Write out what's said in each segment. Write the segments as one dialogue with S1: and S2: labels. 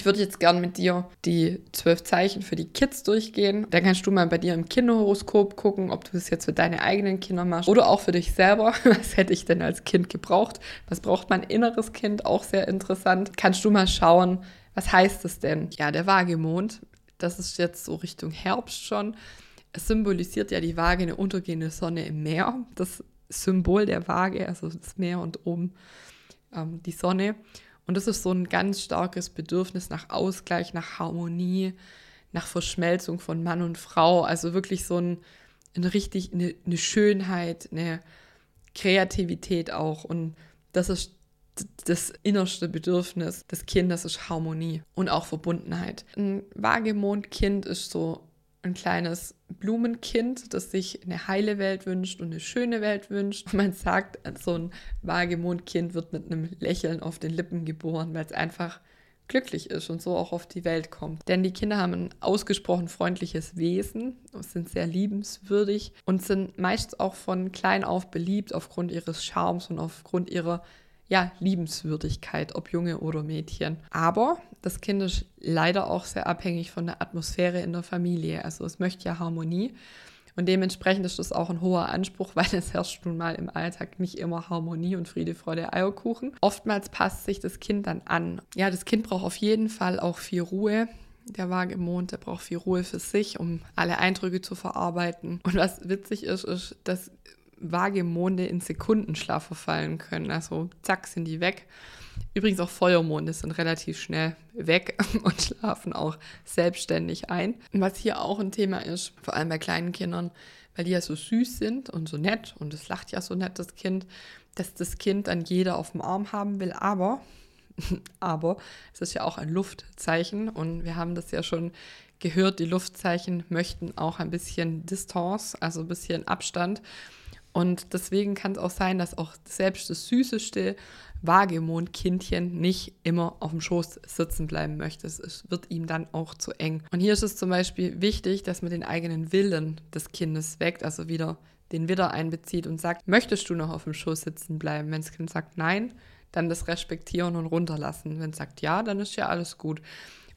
S1: Ich würde jetzt gern mit dir die zwölf Zeichen für die Kids durchgehen. Dann kannst du mal bei dir im Kinderhoroskop gucken, ob du das jetzt für deine eigenen Kinder machst oder auch für dich selber. Was hätte ich denn als Kind gebraucht? Was braucht mein inneres Kind? Auch sehr interessant. Kannst du mal schauen, was heißt es denn? Ja, der Waagemond, das ist jetzt so Richtung Herbst schon. Es symbolisiert ja die Waage eine untergehende Sonne im Meer. Das Symbol der Waage, also das Meer und oben ähm, die Sonne. Und das ist so ein ganz starkes Bedürfnis nach Ausgleich, nach Harmonie, nach Verschmelzung von Mann und Frau. Also wirklich so ein, ein richtig, eine, eine Schönheit, eine Kreativität auch. Und das ist das innerste Bedürfnis des Kindes ist Harmonie und auch Verbundenheit. Ein Wagemondkind ist so ein kleines Blumenkind, das sich eine heile Welt wünscht und eine schöne Welt wünscht. Man sagt, so ein Wagemondkind wird mit einem Lächeln auf den Lippen geboren, weil es einfach glücklich ist und so auch auf die Welt kommt. Denn die Kinder haben ein ausgesprochen freundliches Wesen, sind sehr liebenswürdig und sind meist auch von klein auf beliebt aufgrund ihres Charmes und aufgrund ihrer ja, Liebenswürdigkeit, ob Junge oder Mädchen. Aber das Kind ist leider auch sehr abhängig von der Atmosphäre in der Familie. Also es möchte ja Harmonie. Und dementsprechend ist das auch ein hoher Anspruch, weil es herrscht nun mal im Alltag nicht immer Harmonie und Friede, Freude, Eierkuchen. Oftmals passt sich das Kind dann an. Ja, das Kind braucht auf jeden Fall auch viel Ruhe. Der Wagemond, der braucht viel Ruhe für sich, um alle Eindrücke zu verarbeiten. Und was witzig ist, ist, dass Waagemonde in Sekundenschlaf verfallen können. Also zack, sind die weg. Übrigens auch Feuermonde sind relativ schnell weg und schlafen auch selbstständig ein. Was hier auch ein Thema ist, vor allem bei kleinen Kindern, weil die ja so süß sind und so nett und es lacht ja so nett das Kind, dass das Kind dann jeder auf dem Arm haben will, aber aber es ist ja auch ein Luftzeichen und wir haben das ja schon gehört, die Luftzeichen möchten auch ein bisschen Distanz, also ein bisschen Abstand. Und deswegen kann es auch sein, dass auch selbst das süßeste Wagemondkindchen nicht immer auf dem Schoß sitzen bleiben möchte. Es wird ihm dann auch zu eng. Und hier ist es zum Beispiel wichtig, dass man den eigenen Willen des Kindes weckt, also wieder den Widder einbezieht und sagt, möchtest du noch auf dem Schoß sitzen bleiben? Wenn das Kind sagt nein, dann das respektieren und runterlassen. Wenn es sagt ja, dann ist ja alles gut.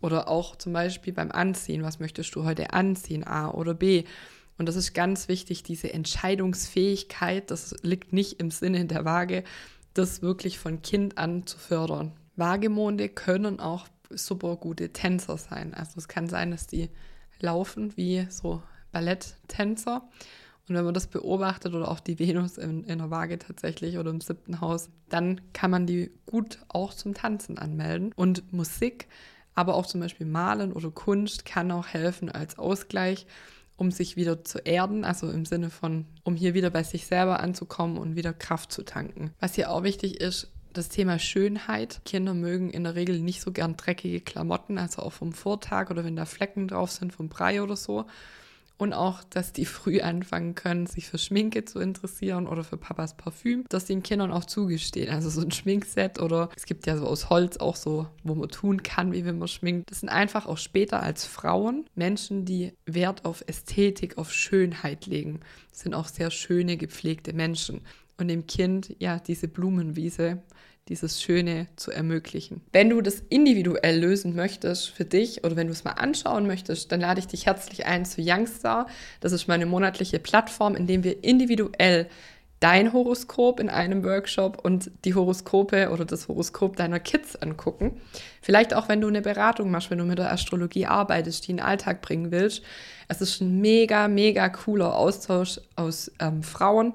S1: Oder auch zum Beispiel beim Anziehen, was möchtest du heute anziehen, A oder B? Und das ist ganz wichtig, diese Entscheidungsfähigkeit, das liegt nicht im Sinne der Waage, das wirklich von Kind an zu fördern. Waagemonde können auch super gute Tänzer sein. Also es kann sein, dass die laufen wie so Balletttänzer. Und wenn man das beobachtet oder auch die Venus in, in der Waage tatsächlich oder im siebten Haus, dann kann man die gut auch zum Tanzen anmelden. Und Musik, aber auch zum Beispiel Malen oder Kunst kann auch helfen als Ausgleich um sich wieder zu erden, also im Sinne von, um hier wieder bei sich selber anzukommen und wieder Kraft zu tanken. Was hier auch wichtig ist, das Thema Schönheit. Kinder mögen in der Regel nicht so gern dreckige Klamotten, also auch vom Vortag oder wenn da Flecken drauf sind vom Brei oder so. Und auch, dass die früh anfangen können, sich für Schminke zu interessieren oder für Papas Parfüm, dass den Kindern auch zugestehen. Also so ein Schminkset oder es gibt ja so aus Holz auch so, wo man tun kann, wie wenn man schminkt. Das sind einfach auch später als Frauen Menschen, die Wert auf Ästhetik, auf Schönheit legen. Das sind auch sehr schöne, gepflegte Menschen. Und dem Kind, ja, diese Blumenwiese dieses Schöne zu ermöglichen. Wenn du das individuell lösen möchtest für dich oder wenn du es mal anschauen möchtest, dann lade ich dich herzlich ein zu Youngstar. Das ist meine monatliche Plattform, in dem wir individuell dein Horoskop in einem Workshop und die Horoskope oder das Horoskop deiner Kids angucken. Vielleicht auch, wenn du eine Beratung machst, wenn du mit der Astrologie arbeitest, die in den Alltag bringen willst. Es ist ein mega, mega cooler Austausch aus ähm, Frauen,